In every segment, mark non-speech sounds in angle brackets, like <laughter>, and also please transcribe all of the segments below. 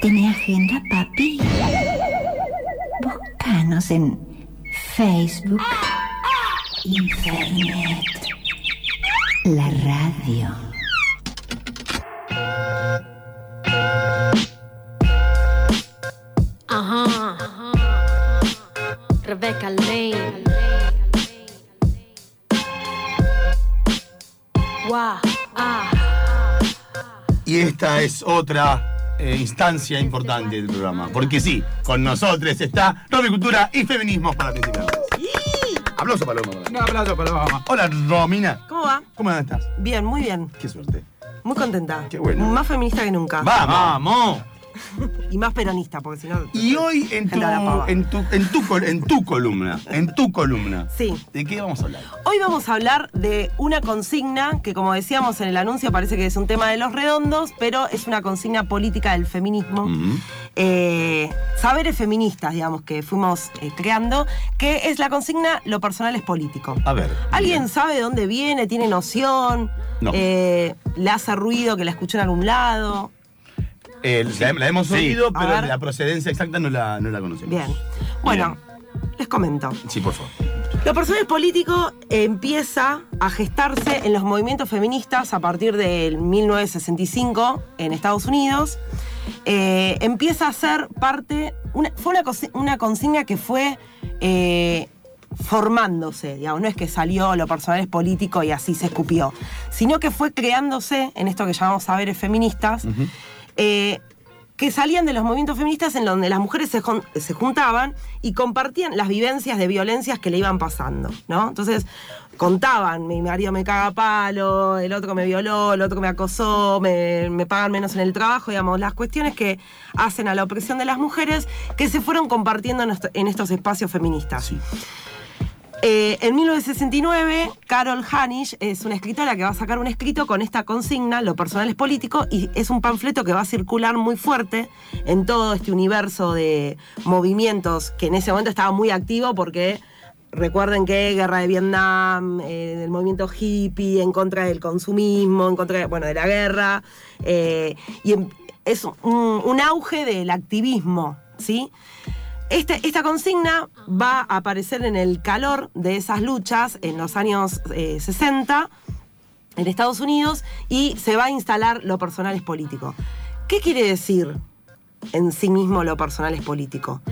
¿Tenés agenda, papi? Búscanos en Facebook, Internet, la radio. Ajá. Rebecca Lane. Guau, ah. Y esta es otra eh, instancia importante del programa. Porque sí, con nosotros está Romy Cultura y Feminismos para principiantes. Aplauso, Paloma. Un aplauso para mamá. Hola, Romina. ¿Cómo va? ¿Cómo estás? Bien, muy bien. Qué suerte. Muy contenta. Qué bueno. Más feminista que nunca. ¡Vamos! <laughs> Y más peronista, porque si no. Y hoy en tu, en, tu, en, tu, col- en tu columna, en tu columna, Sí. ¿de qué vamos a hablar? Hoy vamos a hablar de una consigna que, como decíamos en el anuncio, parece que es un tema de los redondos, pero es una consigna política del feminismo. Eh, saberes feministas, digamos, que fuimos eh, creando, que es la consigna Lo personal es político. A ver. ¿Alguien sabe de dónde viene? ¿Tiene noción? No. Eh, ¿Le hace ruido que la escuchó en algún lado? Eh, la, la hemos oído, pero la procedencia exacta no la, no la conocemos. Bien. Bueno, les comento. Sí, por favor. Lo personal político empieza a gestarse en los movimientos feministas a partir del 1965 en Estados Unidos. Eh, empieza a ser parte, una- fue una, una consigna que fue eh, formándose, digamos, no es que salió lo personal es político y así se escupió, sino que fue creándose en esto que llamamos saberes feministas. Eh, que salían de los movimientos feministas en donde las mujeres se, se juntaban y compartían las vivencias de violencias que le iban pasando, ¿no? Entonces contaban, mi marido me caga palo, el otro me violó, el otro me acosó, me, me pagan menos en el trabajo, digamos, las cuestiones que hacen a la opresión de las mujeres que se fueron compartiendo en estos espacios feministas. Sí. Eh, en 1969, Carol Hanisch es una escritora que va a sacar un escrito con esta consigna, lo personal es político, y es un panfleto que va a circular muy fuerte en todo este universo de movimientos que en ese momento estaba muy activo porque recuerden que guerra de Vietnam, eh, el movimiento hippie, en contra del consumismo, en contra de, bueno, de la guerra, eh, y em- es un, un auge del activismo, ¿sí? Este- esta consigna va a aparecer en el calor de esas luchas en los años eh, 60 en Estados Unidos y se va a instalar lo personal es político. ¿Qué quiere decir en sí mismo lo personal es político?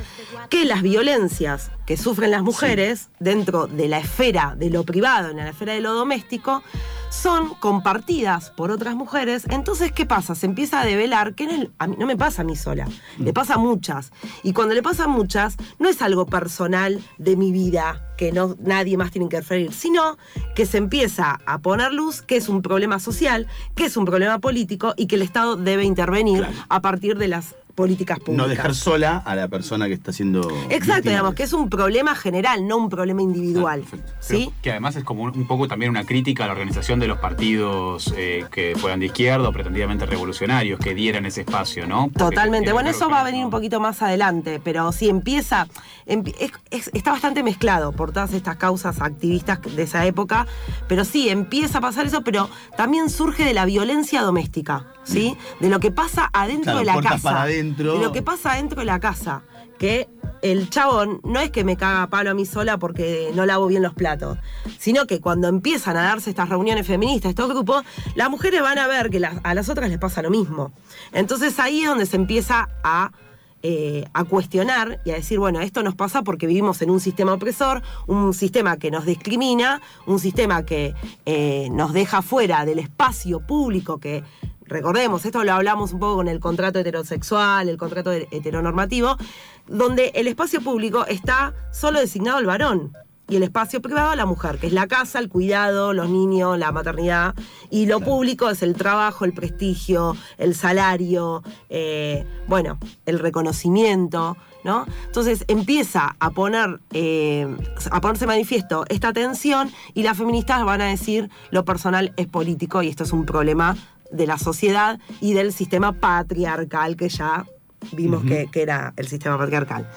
Que las violencias que sufren las mujeres dentro de la esfera de lo privado, en la esfera de lo doméstico, son compartidas por otras mujeres. Entonces, ¿qué pasa? Se empieza a develar que no, es- a mí, no me pasa a mí sola, le pasa a muchas. Y cuando le pasa a muchas, no es algo personal de mi vida que no, nadie más tiene que referir, sino que se empieza a poner luz que es un problema social, que es un problema político y que el Estado debe intervenir Claro. a partir de las políticas públicas. No dejar sola a la persona que está siendo. Exacto, digamos, que es un problema general, no un problema individual. Ah. ¿Sí? Que además es como un, un poco también una crítica a la organización de los partidos eh, que fueran de izquierda o pretendidamente revolucionarios, que dieran ese espacio, ¿no? Porque Totalmente. Bueno, eso va a venir un poquito más adelante, pero sí empieza, empie- es- es- está bastante mezclado por todas estas causas activistas de esa época, pero sí, empieza a pasar eso, pero también surge de la violencia doméstica, ¿sí? De lo que pasa adentro Claro, de la casa. para adentro. De lo que pasa adentro de la casa. Que el chabón no es que me caga palo a mí sola porque no lavo bien los platos, sino que cuando empiezan a darse estas reuniones feministas, estos grupos, las mujeres van a ver que a las otras les pasa lo mismo. Entonces ahí es donde se empieza a, eh, a cuestionar y a decir, bueno, esto nos pasa porque vivimos en un sistema opresor, un sistema que nos discrimina, un sistema que eh, nos deja fuera del espacio público que recordemos, esto lo hablamos un poco con el contrato heterosexual, el contrato heteronormativo, donde el espacio público está solo designado al varón y el espacio privado a la mujer, que es la casa, el cuidado, los niños, la maternidad, y lo público es el trabajo, el prestigio, el salario, eh, bueno, el reconocimiento, ¿no? Entonces empieza a poner, eh, a ponerse manifiesto esta tensión y las feministas van a decir lo personal es político y esto es un problema de la sociedad y del sistema patriarcal que ya vimos que, que era el sistema patriarcal.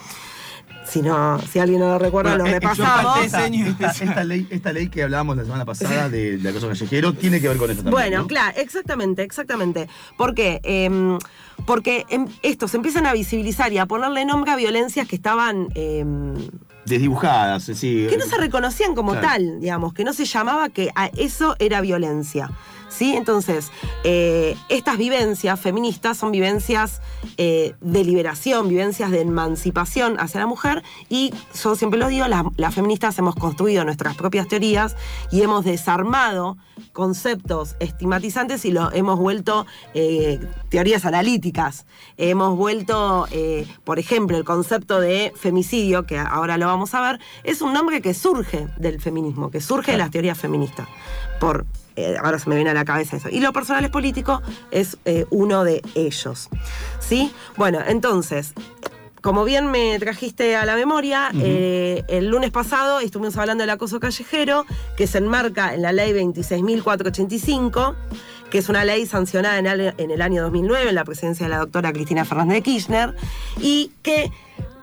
Si no, si alguien no lo recuerda, Bueno, lo eh, eh, repasamos. esta, <laughs> esta- esta ley, esta ley que hablábamos la semana pasada de, de acoso callejero tiene que ver con esto también. Bueno, ¿no? claro, exactamente, exactamente. ¿Por qué? Em, Porque em, estos empiezan a visibilizar y a ponerle nombre a violencias que estaban. em, Desdibujadas, sí. que no se reconocían como Claro. tal, digamos, que no se llamaba que a eso era violencia. ¿Sí? Entonces, eh, estas vivencias feministas son vivencias eh, de liberación, vivencias de emancipación hacia la mujer y yo siempre lo digo, las, las feministas hemos construido nuestras propias teorías y hemos desarmado conceptos estigmatizantes y lo hemos vuelto eh, teorías analíticas. Hemos vuelto, por ejemplo, el concepto de femicidio, que ahora lo vamos a ver, es un nombre que surge del feminismo, que surge de las teorías feministas. Por, eh, ahora se me viene a la cabeza eso. Y lo personal es político es eh, uno de ellos. ¿Sí? Bueno, entonces, como bien me trajiste a la memoria, eh, el lunes pasado estuvimos hablando del acoso callejero, que se enmarca en la ley 26.485, que es una ley sancionada en el, en el año 2009 en la presidencia de la doctora Cristina Fernández de Kirchner, y que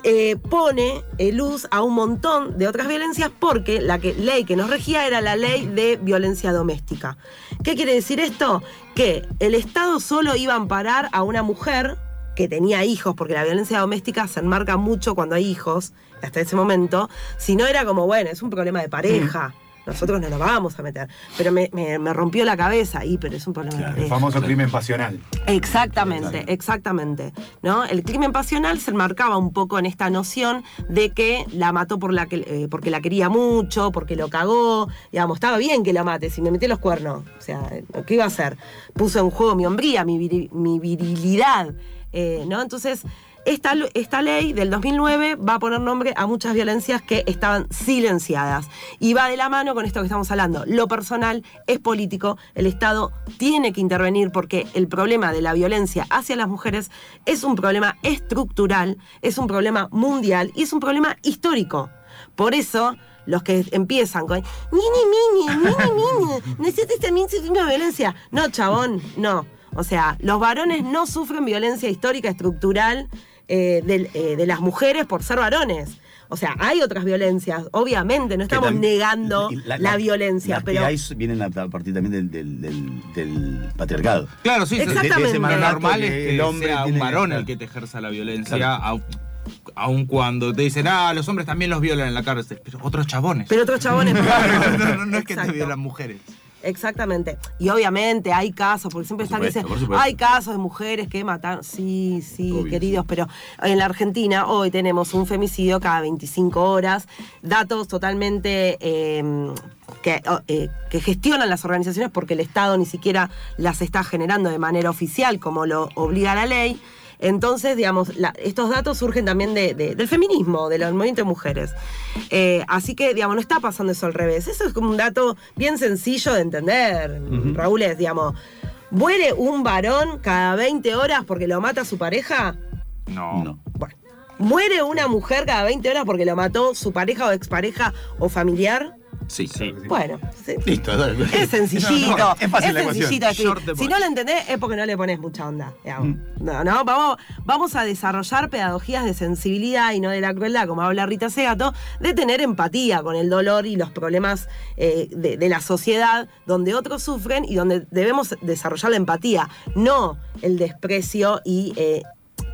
eh, pone eh, luz a un montón de otras violencias porque la ley que nos regía era la ley de violencia doméstica. ¿Qué quiere decir esto? Que el Estado solo iba a amparar a una mujer que tenía hijos, porque la violencia doméstica se enmarca mucho cuando hay hijos, hasta ese momento, si no era como, bueno, es un problema de pareja. Nosotros no nos vamos a meter. Pero me, me- me rompió la cabeza. Y, pero es un problema de El famoso crimen pasional. Exactamente, exactamente. ¿no? El crimen pasional se enmarcaba un poco en esta noción de que la mató por la que, eh, porque la quería mucho, porque lo cagó. Digamos, estaba bien que la mate, si me metí los cuernos. O sea, ¿qué iba a hacer? Puso en juego mi hombría, mi, mi virilidad. eh, ¿no? Entonces, esta, esta ley del 2009 va a poner nombre a muchas violencias que estaban silenciadas. Y va de la mano con esto que estamos hablando. Lo personal es político, el Estado tiene que intervenir porque el problema de la violencia hacia las mujeres es un problema estructural, es un problema mundial y es un problema histórico. Por eso, los que empiezan con Mini, mini, mini, mini, necesitas también sufrir una violencia. No, chabón, no. O sea, los varones no sufren violencia histórica, estructural eh, del- eh, de las mujeres por ser varones. O sea, hay otras violencias, obviamente, no estamos negando la, violencia, las pero que hay vienen a, partir también del, del- del- del patriarcado. Claro, sí, Exactamente. de- de normal que es que el hombre sea un varón el que te ejerza la violencia, Claro. au- aun cuando te dicen, ah, los hombres también los violan en la cárcel, pero otros chabones. pero otros chabones. <laughs> no, no, no es que te violan mujeres. Exactamente. Y obviamente hay casos, porque siempre Por están que dicen, hay casos de mujeres que mataron. Sí, sí, Obvio, queridos, pero en la Argentina hoy tenemos un femicidio cada 25 horas, datos totalmente eh, que, oh, eh, que gestionan las organizaciones porque el Estado ni siquiera las está generando de manera oficial como lo obliga la ley. Entonces, digamos, la- estos datos surgen también de- de- del feminismo, del movimiento de mujeres. Eh, así que, digamos, no está pasando eso al revés. Eso es como un dato bien sencillo de entender, Raúl, es, digamos, ¿muere un varón cada 20 horas porque lo mata su pareja? No. No. Bueno. ¿Muere una mujer cada 20 horas porque lo mató su pareja o expareja o familiar? Sí. Bueno, sí. Listo. dale. Es sencillito. No, no, es fácil la sencillito. Short Si no lo entendés es porque no le pones mucha onda. Mm. No, no, vamos, vamos a desarrollar pedagogías de sensibilidad y no de la crueldad, como habla Rita Segato, de tener empatía con el dolor y los problemas eh, de, de la sociedad donde otros sufren y donde debemos desarrollar la empatía, no el desprecio y eh,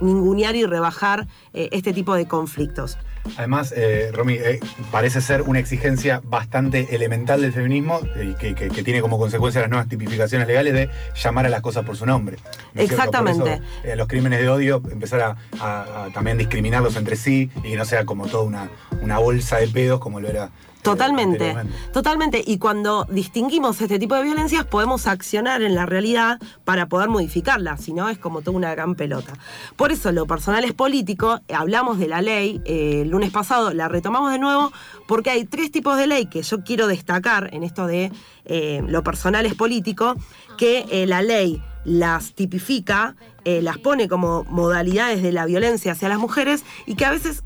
ningunear y rebajar eh, este tipo de conflictos. Además, eh, Romy, eh, parece ser una exigencia bastante elemental del feminismo eh, que, que- que tiene como consecuencia las nuevas tipificaciones legales de llamar a las cosas por su nombre. Exactamente. eso, eh, los crímenes de odio, empezar a, a- a también discriminarlos entre sí y que no sea como toda una, una bolsa de pedos como lo era. Totalmente, totalmente. Y cuando distinguimos este tipo de violencias, podemos accionar en la realidad para poder modificarla, si no es como toda una gran pelota. Por eso lo personal es político, eh, hablamos de la ley eh, el lunes pasado, la retomamos de nuevo, porque hay tres tipos de ley que yo quiero destacar en esto de eh, lo personal es político, que eh, la ley las tipifica, las pone como modalidades de la violencia hacia las mujeres y que a veces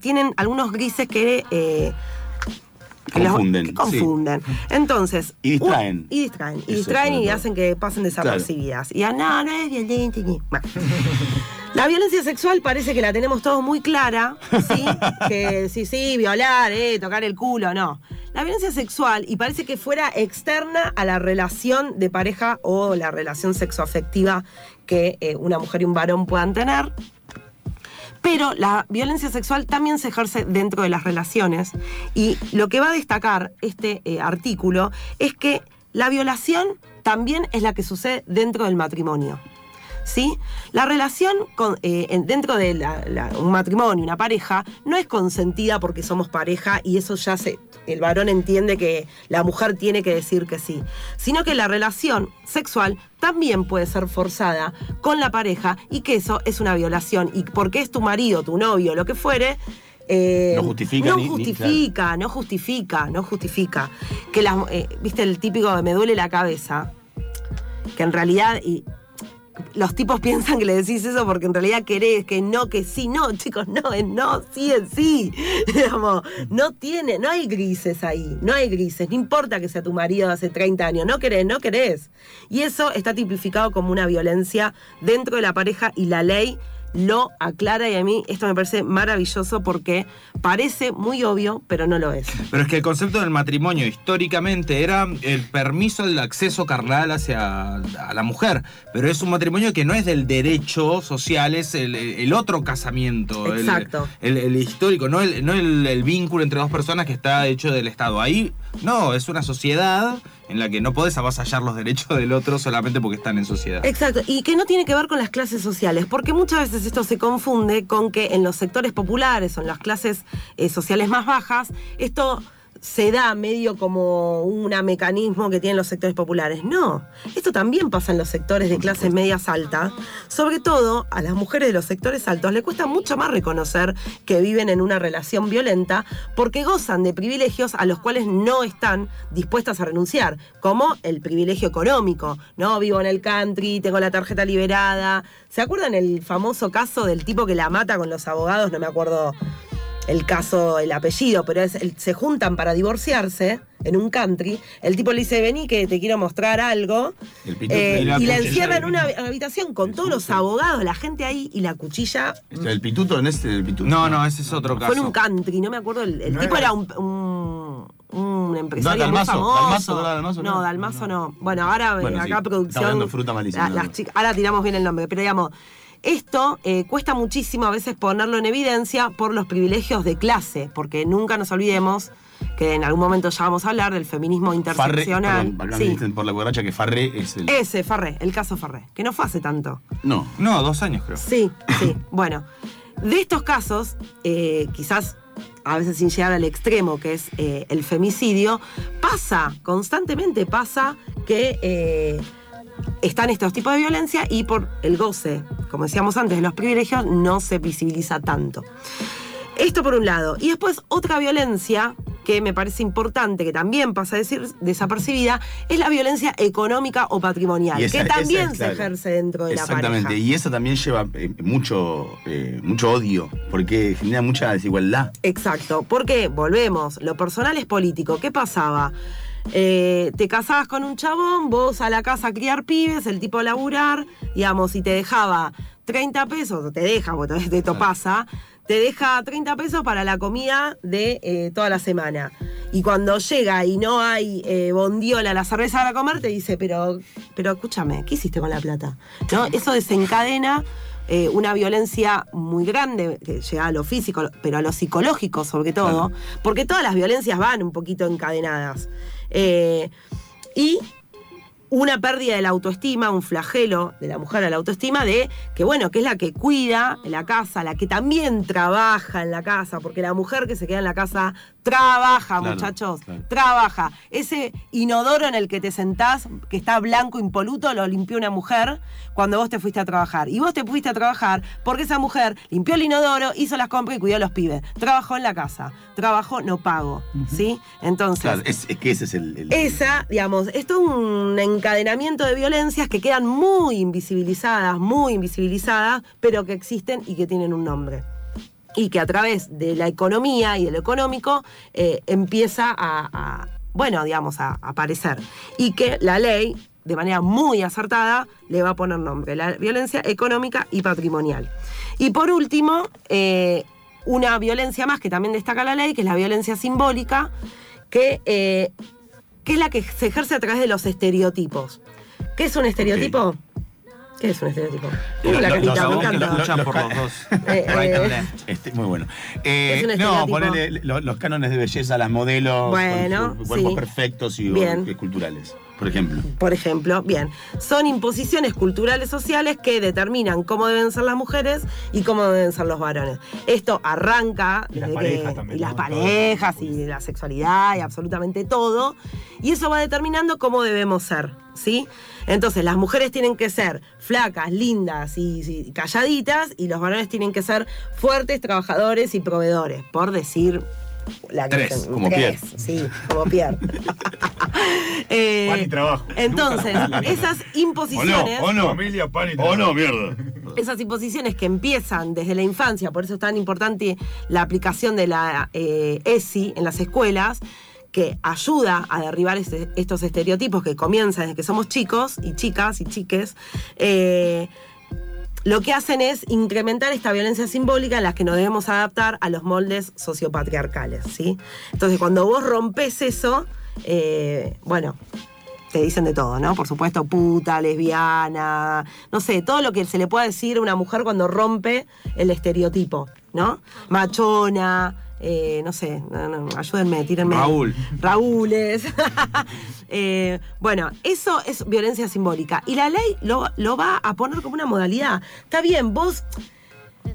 tienen algunos grises que... los- Confunden, que confunden. Entonces. Y distraen. y distraen. Y distraen y hacen que pasen desapercibidas. Y ah, no, no es violenta. ni- Bueno. <laughs> La violencia sexual parece que la tenemos todos muy clara, ¿sí? <laughs> que sí, sí, violar, eh, tocar el culo, no. La violencia sexual, y parece que fuera externa a la relación de pareja o la relación sexoafectiva que eh, una mujer y un varón puedan tener. Pero la violencia sexual también se ejerce dentro de las relaciones. Y lo que va a destacar este eh, artículo es que la violación también es la que sucede dentro del matrimonio. ¿Sí? La relación con- eh, en- dentro de la- la- un matrimonio, una pareja, no es consentida porque somos pareja y eso ya se. El varón entiende que la mujer tiene que decir que sí. Sino que la relación sexual también puede ser forzada con la pareja y que eso es una violación. Y porque es tu marido, tu novio, lo que fuere. eh, No justifica no ni- ni- justifica, no justifica, no justifica. Que las, eh, viste el típico de me duele la cabeza, que en realidad y los tipos piensan que le decís eso porque en realidad querés que no, que sí, no, chicos, no, es no, sí, es sí. <laughs> Digamos, no tiene, no hay grises ahí, no hay grises, no importa que sea tu marido de hace 30 años, no querés, no querés. Y eso está tipificado como una violencia dentro de la pareja y la ley lo aclara y a mí esto me parece maravilloso porque parece muy obvio, pero no lo es. Pero es que el concepto del matrimonio históricamente era el permiso del acceso carnal hacia a la mujer. Pero es un matrimonio que no es del derecho social, es el, el otro casamiento. Exacto. El, el histórico, no, el, no el, el vínculo entre dos personas que está hecho del Estado. Ahí no, es una sociedad en la que no podés avasallar los derechos del otro solamente porque están en sociedad. Exacto, y que no tiene que ver con las clases sociales, porque muchas veces esto se confunde con que en los sectores populares o en las clases eh, sociales más bajas, esto se da medio como un mecanismo que tienen los sectores populares. No, esto también pasa en los sectores de clases medias altas. Sobre todo a las mujeres de los sectores altos le cuesta mucho más reconocer que viven en una relación violenta porque gozan de privilegios a los cuales no están dispuestas a renunciar, como el privilegio económico, ¿no? Vivo en el country, tengo la tarjeta liberada. ¿Se acuerdan el famoso caso del tipo que la mata con los abogados? No me acuerdo el caso, el apellido, pero es, el- se juntan para divorciarse en un country. El tipo le dice, vení que te quiero mostrar algo. El pituto Eh, y la y la cuchilla encierra en una habitación con todos los abogados, la gente ahí y la cuchilla. Este, El pituto en este, el pituto. No, no, ese es otro caso. Fue en un country, no me acuerdo. El, el No tipo era- era un, un, un empresario No, muy Dalmazo, famoso. Dalmazo, ¿no era Dalmazo? no, No. Dalmazo no. Bueno, ahora Bueno, acá está producción. hablando fruta malísima, la- no, las no. chicas- ahora tiramos bien el nombre, pero digamos. Esto eh, cuesta muchísimo a veces ponerlo en evidencia por los privilegios de clase, porque nunca nos olvidemos que en algún momento ya vamos a hablar del feminismo Farré, interseccional. perdón, acá Sí. por la borracha que Farré es el. Ese, Farré, el caso Farré, que no fue hace tanto. No. No, dos años creo. Sí, sí. <laughs> Bueno, de estos casos, eh, quizás a veces sin llegar al extremo, que es eh, el femicidio, pasa, constantemente pasa que eh, están estos tipos de violencia y por el goce, como decíamos antes, de los privilegios, no se visibiliza tanto. Esto por un lado. Y después otra violencia que me parece importante, que también pasa a decir desapercibida, es la violencia económica o patrimonial, esa- que también es se ejerce dentro de la pareja. Exactamente. Y eso también lleva eh, mucho, eh, mucho odio, porque genera mucha desigualdad. Exacto, porque volvemos, lo personal es político. ¿Qué pasaba? Eh, te casabas con un chabón, vos a la casa a criar pibes, el tipo a laburar, digamos, y te dejaba 30 pesos, te deja, porque todavía <laughs> esto pasa, te deja 30 pesos para la comida de eh, toda la semana. Y cuando llega y no hay eh, bondiola, la cerveza para comer, te dice, pero, pero escúchame, ¿qué hiciste con la plata? ¿No? Eso desencadena eh, una violencia muy grande, que llega a lo físico, pero a lo psicológico sobre todo, porque todas las violencias van un poquito encadenadas. Eh, y una pérdida de la autoestima, un flagelo de la mujer a la autoestima, de que bueno, que es la que cuida la casa, la que también trabaja en la casa, porque la mujer que se queda en la casa trabaja, Claro, muchachos, claro. trabaja. Ese inodoro en el que te sentás, que está blanco, impoluto, lo limpió una mujer cuando vos te fuiste a trabajar. Y vos te fuiste a trabajar porque esa mujer limpió el inodoro, hizo las compras y cuidó a los pibes. Trabajó en la casa. Trabajó, no pago. ¿Sí? Entonces. Claro, es, es que ese es el. el- Esa, digamos, esto es un encadenamiento de violencias que quedan muy invisibilizadas, muy invisibilizadas, pero que existen y que tienen un nombre. Y que a través de la economía y de lo económico eh, empieza a, bueno, digamos, a, a aparecer. Y que la ley, de manera muy acertada, le va a poner nombre, la violencia económica y patrimonial. Y por último, eh, una violencia más que también destaca la ley, que es la violencia simbólica, que eh, que es la que se ejerce a través de los estereotipos. ¿Qué es un estereotipo? ¿Qué es un estereotipo? Lo- la carita, los- me encanta. lo- luchan los por los dos. Eh, <laughs> right and eh, left. Este, muy bueno. Eh, Es un no, ponerle lo- los cánones de belleza a las modelos, Bueno, con sus cuerpos sí. perfectos y Bien. culturales, por ejemplo. Por ejemplo, bien, son imposiciones culturales sociales que determinan cómo deben ser las mujeres y cómo deben ser los varones. Esto arranca Y las parejas que- también, y las ¿no? parejas y la sexualidad y absolutamente todo, y eso va determinando cómo debemos ser, ¿sí? Entonces, las mujeres tienen que ser flacas, lindas y, y calladitas, y los varones tienen que ser fuertes, trabajadores y proveedores, por decir la que Tres, como tres, Pierre. Sí, como Pierre. <laughs> Eh, Pan y trabajo. Entonces, esas ¿O imposiciones. no? ¿O no? Familia, pan y ¿O trabajo. no, mierda? Esas imposiciones que empiezan desde la infancia, por eso es tan importante la aplicación de la eh, ESI en las escuelas, que ayuda a derribar este- estos estereotipos que comienzan desde que somos chicos y chicas y chiques. eh, lo que hacen es incrementar esta violencia simbólica en la que nos debemos adaptar a los moldes sociopatriarcales, ¿sí? Entonces, cuando vos rompes eso, eh, bueno, te dicen de todo, ¿no? Por supuesto, puta, lesbiana, no sé, todo lo que se le pueda decir a una mujer cuando rompe el estereotipo, ¿no? Machona, eh, no sé, no, no, ayúdenme, tírenme. Raúl. Raúles. <laughs> Eh, bueno, eso es violencia simbólica. Y la ley lo, lo va a poner como una modalidad. Está bien, vos.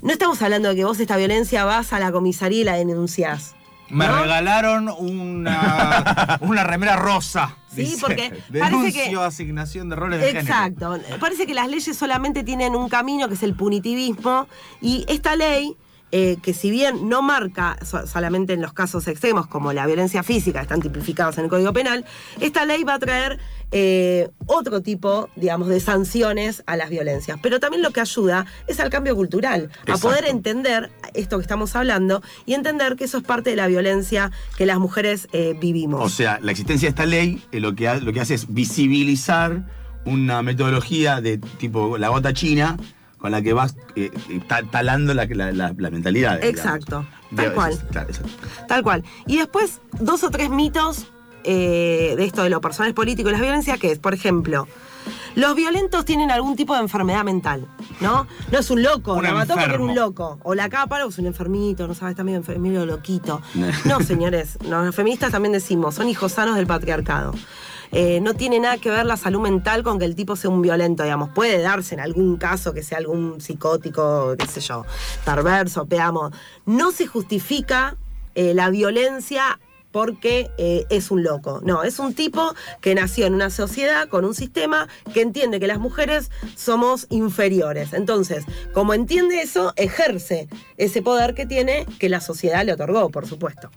No estamos hablando de que vos esta violencia vas a la comisaría y la denunciás. Me ¿no? regalaron una, <laughs> una remera rosa. Sí, dice. porque <laughs> parece que- asignación de roles de género. Exacto. Parece que las leyes solamente tienen un camino que es el punitivismo y esta ley, eh, que si bien no marca so- solamente en los casos extremos como la violencia física, están tipificados en el Código Penal, esta ley va a traer eh, otro tipo, digamos, de sanciones a las violencias. Pero también lo que ayuda es al cambio cultural, a poder entender esto que estamos hablando y entender que eso es parte de la violencia que las mujeres eh, vivimos. O sea, la existencia de esta ley lo, que ha- lo que hace es visibilizar una metodología de tipo la gota china con la que vas eh, eh, ta- talando la, la, la- la mentalidad. digamos. Exacto, De- tal cual. claro, exacto. Tal cual. Y después, dos o tres mitos eh, de esto de los personajes políticos y la violencia, que es, por ejemplo, los violentos tienen algún tipo de enfermedad mental, ¿no? No es un loco, Un la mató porque era un loco. O la capa, es un enfermito, no sabes, está medio, enfer- medio loquito. <laughs> No, señores, no, los feministas también decimos, son hijos sanos del patriarcado. Eh, no tiene nada que ver la salud mental con que el tipo sea un violento, digamos. Puede darse en algún caso que sea algún psicótico, qué sé yo, perverso, veamos. No se justifica eh, la violencia porque eh, es un loco. No, es un tipo que nació en una sociedad con un sistema que entiende que las mujeres somos inferiores. Entonces, como entiende eso, ejerce ese poder que tiene que la sociedad le otorgó, por supuesto.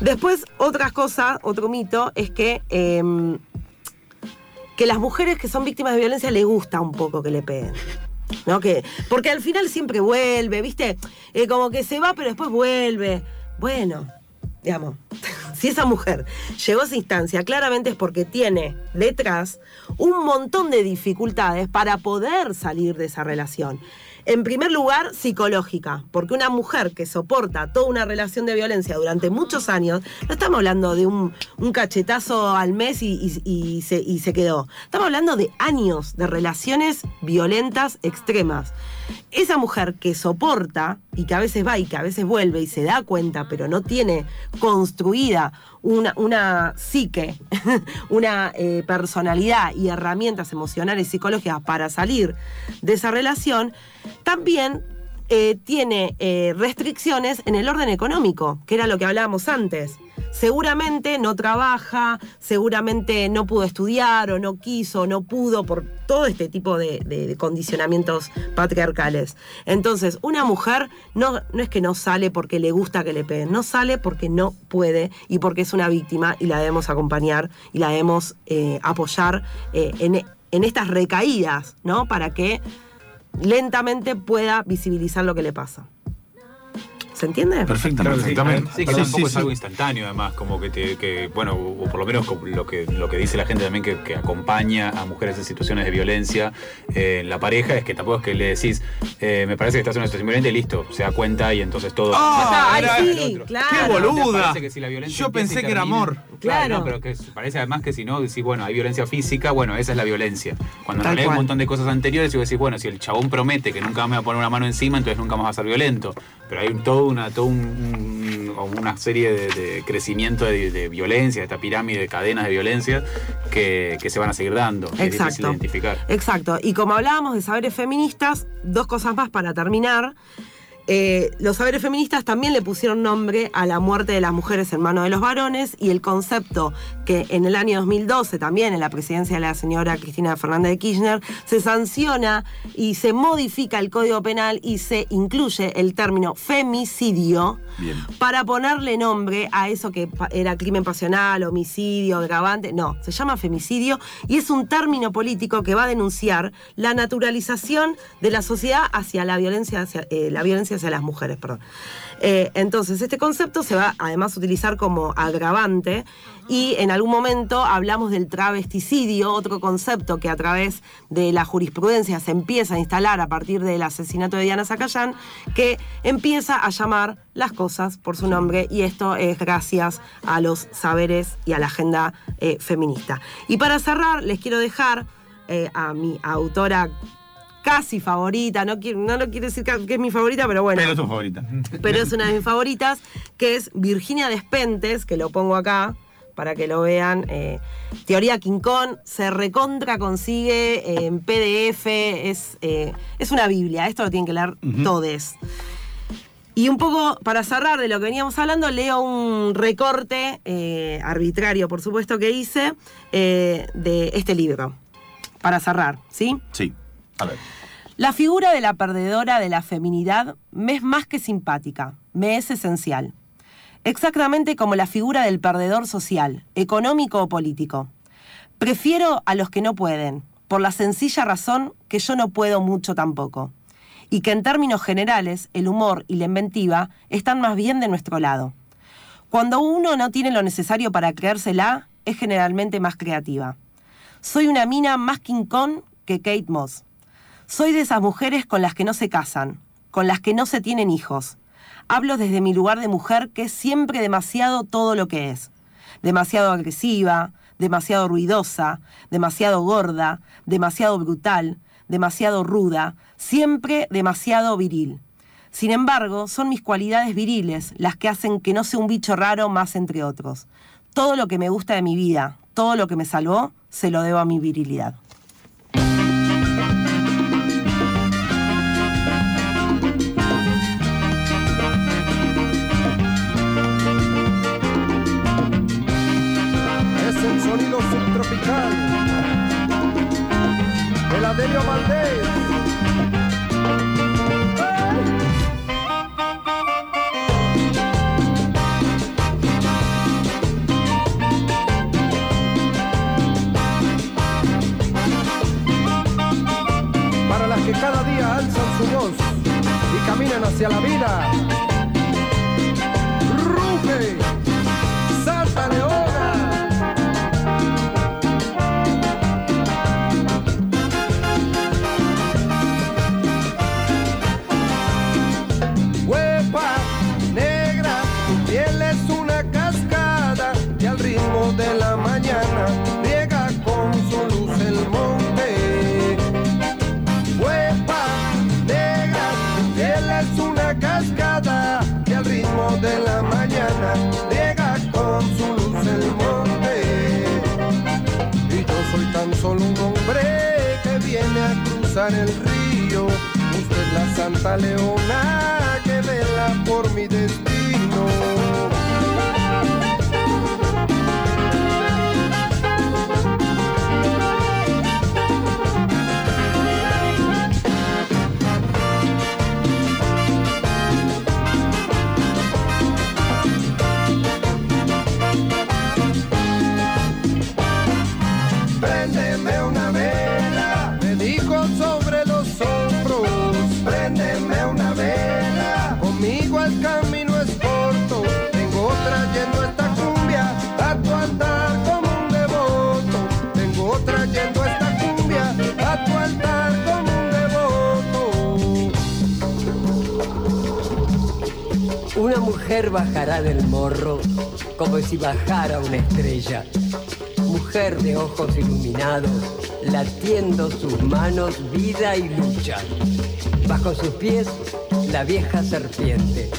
Después, otra cosa, otro mito, es que, em, que las mujeres que son víctimas de violencia les gusta un poco que le peguen. ¿No? Que, porque al final siempre vuelve, ¿viste? Eh, como que se va, pero después vuelve. Bueno, digamos, <laughs> si esa mujer llegó a esa instancia, claramente es porque tiene detrás un montón de dificultades para poder salir de esa relación. En primer lugar, psicológica, porque una mujer que soporta toda una relación de violencia durante muchos años, no estamos hablando de un, un cachetazo al mes y, y- y se, y se quedó. Estamos hablando de años de relaciones violentas extremas. Esa mujer que soporta y que a veces va y que a veces vuelve y se da cuenta, pero no tiene construida una, psique, <laughs> una eh, personalidad y herramientas emocionales y psicológicas para salir de esa relación, también eh, tiene eh, restricciones en el orden económico, que era lo que hablábamos antes. Seguramente no trabaja, seguramente no pudo estudiar o no quiso, no pudo por todo este tipo de, condicionamientos patriarcales. Entonces, una mujer no, no es que no sale porque le gusta que le peguen, no sale porque no puede y porque es una víctima y la debemos acompañar y la debemos eh, apoyar eh, en estas recaídas, ¿no? Para que lentamente pueda visibilizar lo que le pasa. ¿Se entiende? Claro, sí. perfectamente. Sí, que Sí, tampoco sí, es sí. algo instantáneo, además, como que, te, que bueno, o por lo menos lo que, lo que dice la gente también que, que acompaña a mujeres en situaciones de violencia eh, en la pareja, es que tampoco es que le decís, eh, me parece que estás en una situación violenta y listo, se da cuenta y entonces todo. Ah, era- sí, claro. ¡Qué ¿No te boluda! parece que si la violencia Yo pensé que era amor. Claro, Claro. no, pero que parece además que si no, decís, bueno, hay violencia física, bueno, esa es la violencia. Cuando Tal no lees un montón de cosas anteriores y vos decís, bueno, si el chabón promete que nunca me va a poner una mano encima, entonces nunca más va a ser violento. Pero hay toda una, todo un, un- una serie de, de crecimiento de, de violencia, de esta pirámide de cadenas de violencia que, que se van a seguir dando. Es difícil Exacto. identificar. Exacto. Y como hablábamos de saberes feministas, dos cosas más para terminar. Eh, los saberes feministas también le pusieron nombre a la muerte de las mujeres en manos de los varones y el concepto que en el año 2012, también en la presidencia de la señora Cristina Fernández de Kirchner, se sanciona y se modifica el Código Penal y se incluye el término femicidio Bien. para ponerle nombre a eso que era crimen pasional, homicidio, agravante. No, se llama femicidio y es un término político que va a denunciar la naturalización de la sociedad hacia la violencia hacia, eh, la violencia hacia las mujeres. Perdón. Eh, entonces, este concepto se va además a utilizar como agravante y en algún momento hablamos del travesticidio, otro concepto que a través de la jurisprudencia se empieza a instalar a partir del asesinato de Diana Zacayán, que empieza a llamar las cosas por su nombre y esto es gracias a los saberes y a la agenda eh, feminista. Y para cerrar, les quiero dejar eh, a mi autora casi favorita, no, no lo quiero decir que es mi favorita, pero bueno Pero es tu favorita. pero es una de mis favoritas, que es Virginia Despentes, que lo pongo acá para que lo vean. eh, Teoría Kong se recontra consigue eh, en PDF, es, eh, es una Biblia, esto lo tienen que leer todes. Y un poco para cerrar de lo que veníamos hablando, leo un recorte eh, arbitrario, por supuesto, que hice eh, de este libro. Para cerrar, ¿sí? Sí. La figura de la perdedora de la feminidad me es más que simpática, me es esencial. Exactamente como la figura del perdedor social, económico o político. Prefiero a los que no pueden, por la sencilla razón que yo no puedo mucho tampoco. Y que en términos generales el humor y la inventiva están más bien de nuestro lado. Cuando uno no tiene lo necesario para creérsela, es generalmente más creativa. Soy una mina más King Kong que Kate Moss. Soy de esas mujeres con las que no se casan, con las que no se tienen hijos. Hablo desde mi lugar de mujer que es siempre demasiado todo lo que es. Demasiado agresiva, demasiado ruidosa, demasiado gorda, demasiado brutal, demasiado ruda, siempre demasiado viril. Sin embargo, son mis cualidades viriles las que hacen que no sea un bicho raro más entre otros. Todo lo que me gusta de mi vida, todo lo que me salvó, se lo debo a mi virilidad. El subtropical. Eladelio Valdés. Para las que cada día alzan su voz y caminan hacia la vida. Santa Leona que vela por mi destino. Mujer bajará del morro como si bajara una estrella. Mujer de ojos iluminados, latiendo sus manos vida y lucha. Bajo sus pies, la vieja serpiente.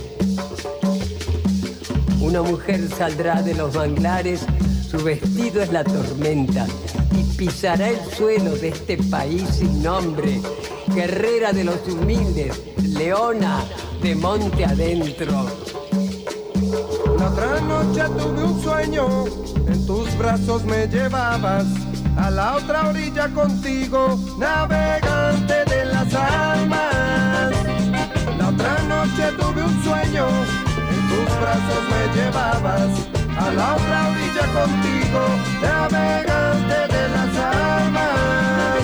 Una mujer saldrá de los manglares, su vestido es la tormenta y pisará el suelo de este país sin nombre. Guerrera de los humildes, leona de monte adentro. Otra noche tuve un sueño, en tus brazos me llevabas a la otra orilla contigo, navegante de las almas. La otra noche tuve un sueño, en tus brazos me llevabas a la otra orilla contigo, navegante de las almas.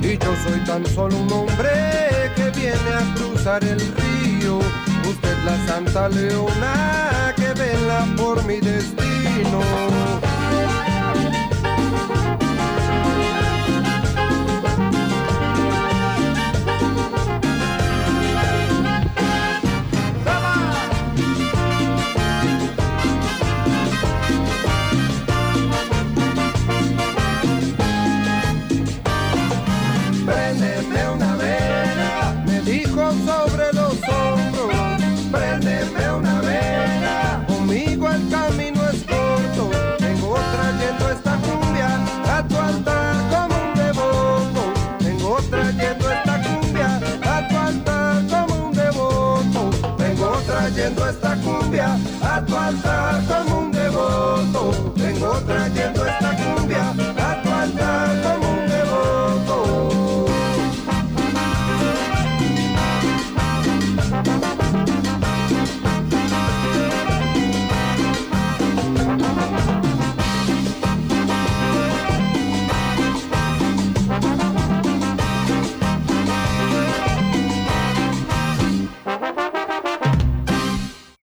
Y yo soy tan solo un hombre que viene a cruzar el río. Usted la Santa Leona vela por mi destino. Préndeme una vela, me dijo esta cumbia a tu altar como un devoto. Vengo trayendo esta cumbia.